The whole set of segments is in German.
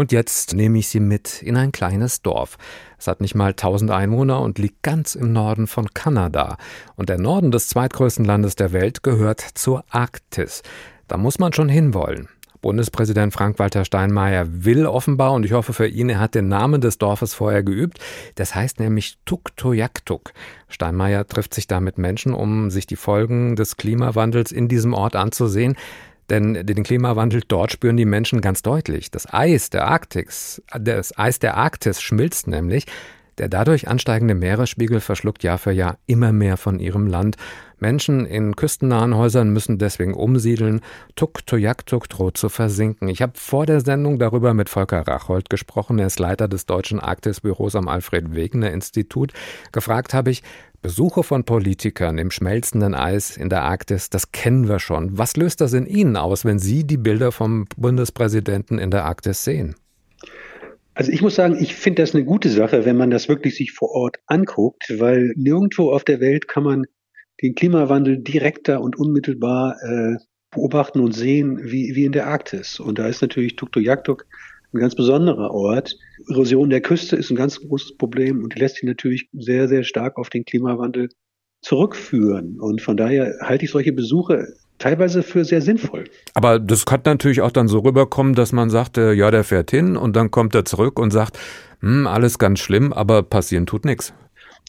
Und jetzt nehme ich Sie mit in ein kleines Dorf. Es hat nicht mal 1000 Einwohner und liegt ganz im Norden von Kanada. Und der Norden des zweitgrößten Landes der Welt gehört zur Arktis. Da muss man schon hinwollen. Bundespräsident Frank-Walter Steinmeier will offenbar, und ich hoffe für ihn, er hat den Namen des Dorfes vorher geübt. Das heißt nämlich Tuktoyaktuk. Steinmeier trifft sich da mit Menschen, um sich die Folgen des Klimawandels in diesem Ort anzusehen. Denn den Klimawandel dort spüren die Menschen ganz deutlich. Das Eis der Arktis, das Eis der Arktis schmilzt nämlich. Der dadurch ansteigende Meeresspiegel verschluckt Jahr für Jahr immer mehr von ihrem Land. Menschen in küstennahen Häusern müssen deswegen umsiedeln. Tuktoyaktuk droht zu versinken. Ich habe vor der Sendung darüber mit Volker Rachold gesprochen. Er ist Leiter des Deutschen Arktisbüros am Alfred-Wegener-Institut. Gefragt habe ich, Besuche von Politikern im schmelzenden Eis in der Arktis, das kennen wir schon. Was löst das in Ihnen aus, wenn Sie die Bilder vom Bundespräsidenten in der Arktis sehen? Also ich muss sagen, ich finde das eine gute Sache, wenn man das wirklich sich vor Ort anguckt, weil nirgendwo auf der Welt kann man den Klimawandel direkter und unmittelbar äh, beobachten und sehen wie, wie in der Arktis. Und da ist natürlich Tuktoyaktuk ein ganz besonderer Ort. Erosion der Küste ist ein ganz großes Problem und lässt sich natürlich sehr, sehr stark auf den Klimawandel zurückführen. Und von daher halte ich solche Besuche teilweise für sehr sinnvoll. Aber das kann natürlich auch dann so rüberkommen, dass man sagt, äh, ja, der fährt hin und dann kommt er zurück und sagt, hm, alles ganz schlimm, aber passieren tut nichts.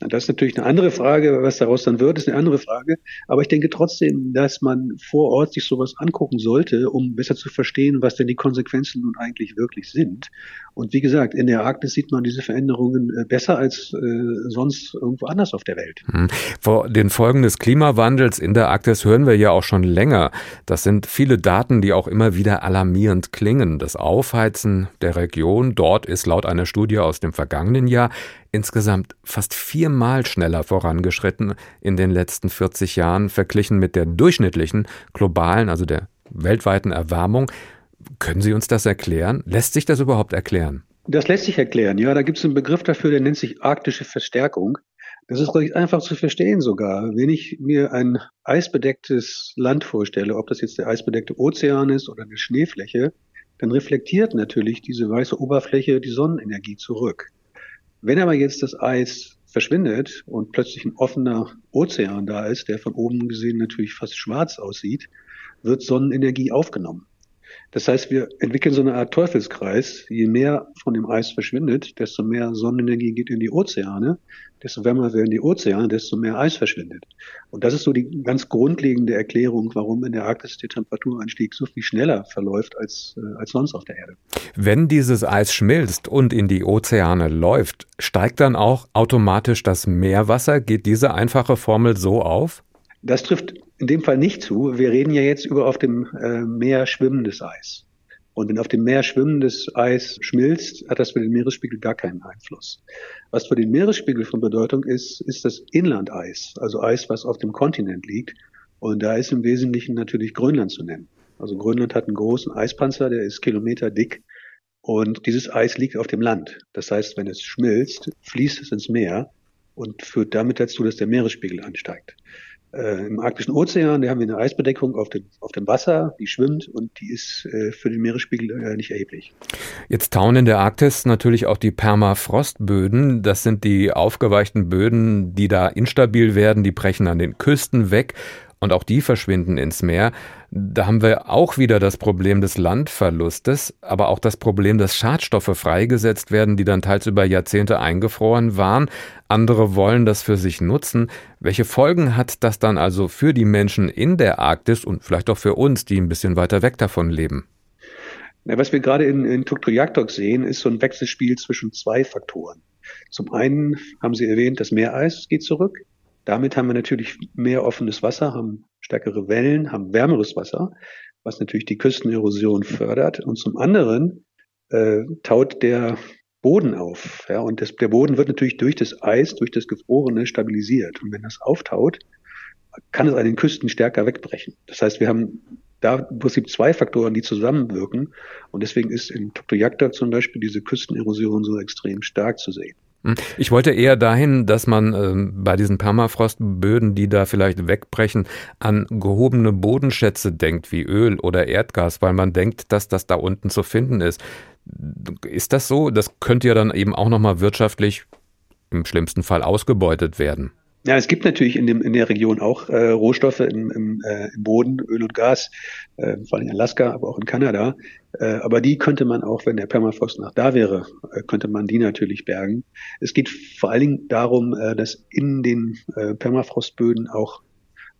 Das ist natürlich eine andere Frage, was daraus dann wird, ist eine andere Frage. Aber ich denke trotzdem, dass man vor Ort sich sowas angucken sollte, um besser zu verstehen, was denn die Konsequenzen nun eigentlich wirklich sind. Und wie gesagt, in der Arktis sieht man diese Veränderungen äh, besser als äh, sonst irgendwo anders auf der Welt. Hm. Vor den Folgen des Klimawandels in der Arktis hören wir ja auch schon länger. Das sind viele Daten, die auch immer wieder alarmierend klingen. Das Aufheizen der Region dort ist laut einer Studie aus dem vergangenen Jahr insgesamt fast viermal schneller vorangeschritten in den letzten 40 Jahren verglichen mit der durchschnittlichen globalen, also der weltweiten Erwärmung. Können Sie uns das erklären? Lässt sich das überhaupt erklären? Das lässt sich erklären, ja. Da gibt es einen Begriff dafür, der nennt sich arktische Verstärkung. Das ist recht einfach zu verstehen sogar. Wenn ich mir ein eisbedecktes Land vorstelle, ob das jetzt der eisbedeckte Ozean ist oder eine Schneefläche, dann reflektiert natürlich diese weiße Oberfläche die Sonnenenergie zurück. Wenn aber jetzt das Eis verschwindet und plötzlich ein offener Ozean da ist, der von oben gesehen natürlich fast schwarz aussieht, wird Sonnenenergie aufgenommen. Das heißt, wir entwickeln so eine Art Teufelskreis. Je mehr von dem Eis verschwindet, desto mehr Sonnenenergie geht in die Ozeane, desto wärmer werden die Ozeane, desto mehr Eis verschwindet. Und das ist so die ganz grundlegende Erklärung, warum in der Arktis der Temperaturanstieg so viel schneller verläuft als, äh, als sonst auf der Erde. Wenn dieses Eis schmilzt und in die Ozeane läuft, steigt dann auch automatisch das Meerwasser? Geht diese einfache Formel so auf? Das trifft in dem Fall nicht zu. Wir reden ja jetzt über auf dem äh, Meer schwimmendes Eis. Und wenn auf dem Meer schwimmendes Eis schmilzt, hat das für den Meeresspiegel gar keinen Einfluss. Was für den Meeresspiegel von Bedeutung ist, ist das Inlandeis, also Eis, was auf dem Kontinent liegt. Und da ist im Wesentlichen natürlich Grönland zu nennen. Also Grönland hat einen großen Eispanzer, der ist Kilometer dick. Und dieses Eis liegt auf dem Land. Das heißt, wenn es schmilzt, fließt es ins Meer und führt damit dazu, dass der Meeresspiegel ansteigt äh, im Arktischen Ozean, da haben wir eine Eisbedeckung auf dem, auf dem Wasser, die schwimmt und die ist äh, für den Meeresspiegel äh, nicht erheblich. Jetzt tauen in der Arktis natürlich auch die Permafrostböden. Das sind die aufgeweichten Böden, die da instabil werden, die brechen an den Küsten weg und auch die verschwinden ins Meer. Da haben wir auch wieder das Problem des Landverlustes, aber auch das Problem, dass Schadstoffe freigesetzt werden, die dann teils über Jahrzehnte eingefroren waren. Andere wollen das für sich nutzen. Welche Folgen hat das dann also für die Menschen in der Arktis und vielleicht auch für uns, die ein bisschen weiter weg davon leben? Ja, was wir gerade in, in Tuktoyaktok sehen, ist so ein Wechselspiel zwischen zwei Faktoren. Zum einen haben Sie erwähnt, das Meereis geht zurück. Damit haben wir natürlich mehr offenes Wasser, haben stärkere Wellen, haben wärmeres Wasser, was natürlich die Küstenerosion fördert. Und zum anderen äh, taut der Boden auf. Ja, und das, der Boden wird natürlich durch das Eis, durch das Gefrorene stabilisiert. Und wenn das auftaut, kann es an den Küsten stärker wegbrechen. Das heißt, wir haben da im Prinzip zwei Faktoren, die zusammenwirken. Und deswegen ist in Tuktoyakta zum Beispiel diese Küstenerosion so extrem stark zu sehen. Hm. Ich wollte eher dahin, dass man äh, bei diesen Permafrostböden, die da vielleicht wegbrechen, an gehobene Bodenschätze denkt, wie Öl oder Erdgas, weil man denkt, dass das da unten zu finden ist. Ist das so? Das könnte ja dann eben auch nochmal wirtschaftlich im schlimmsten Fall ausgebeutet werden. Ja, es gibt natürlich in, dem, in der Region auch äh, Rohstoffe im, im, äh, im Boden, Öl und Gas, äh, vor allem in Alaska, aber auch in Kanada. Äh, aber die könnte man auch, wenn der Permafrost nach da wäre, äh, könnte man die natürlich bergen. Es geht vor allen Dingen darum, äh, dass in den äh, Permafrostböden auch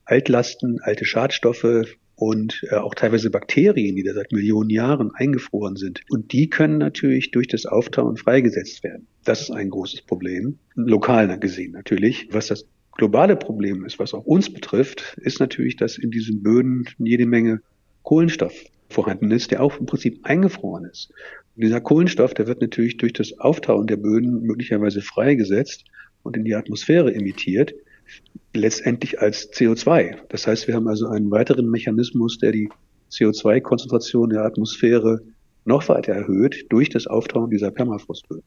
Altlasten, alte Schadstoffe, und äh, auch teilweise Bakterien, die da seit Millionen Jahren eingefroren sind. Und die können natürlich durch das Auftauen freigesetzt werden. Das ist ein großes Problem, lokal gesehen natürlich. Was das globale Problem ist, was auch uns betrifft, ist natürlich, dass in diesen Böden jede Menge Kohlenstoff vorhanden ist, der auch im Prinzip eingefroren ist. Und dieser Kohlenstoff, der wird natürlich durch das Auftauen der Böden möglicherweise freigesetzt und in die Atmosphäre emittiert letztendlich als CO2. Das heißt, wir haben also einen weiteren Mechanismus, der die CO2-Konzentration der Atmosphäre noch weiter erhöht durch das Auftauen dieser Permafrostböden.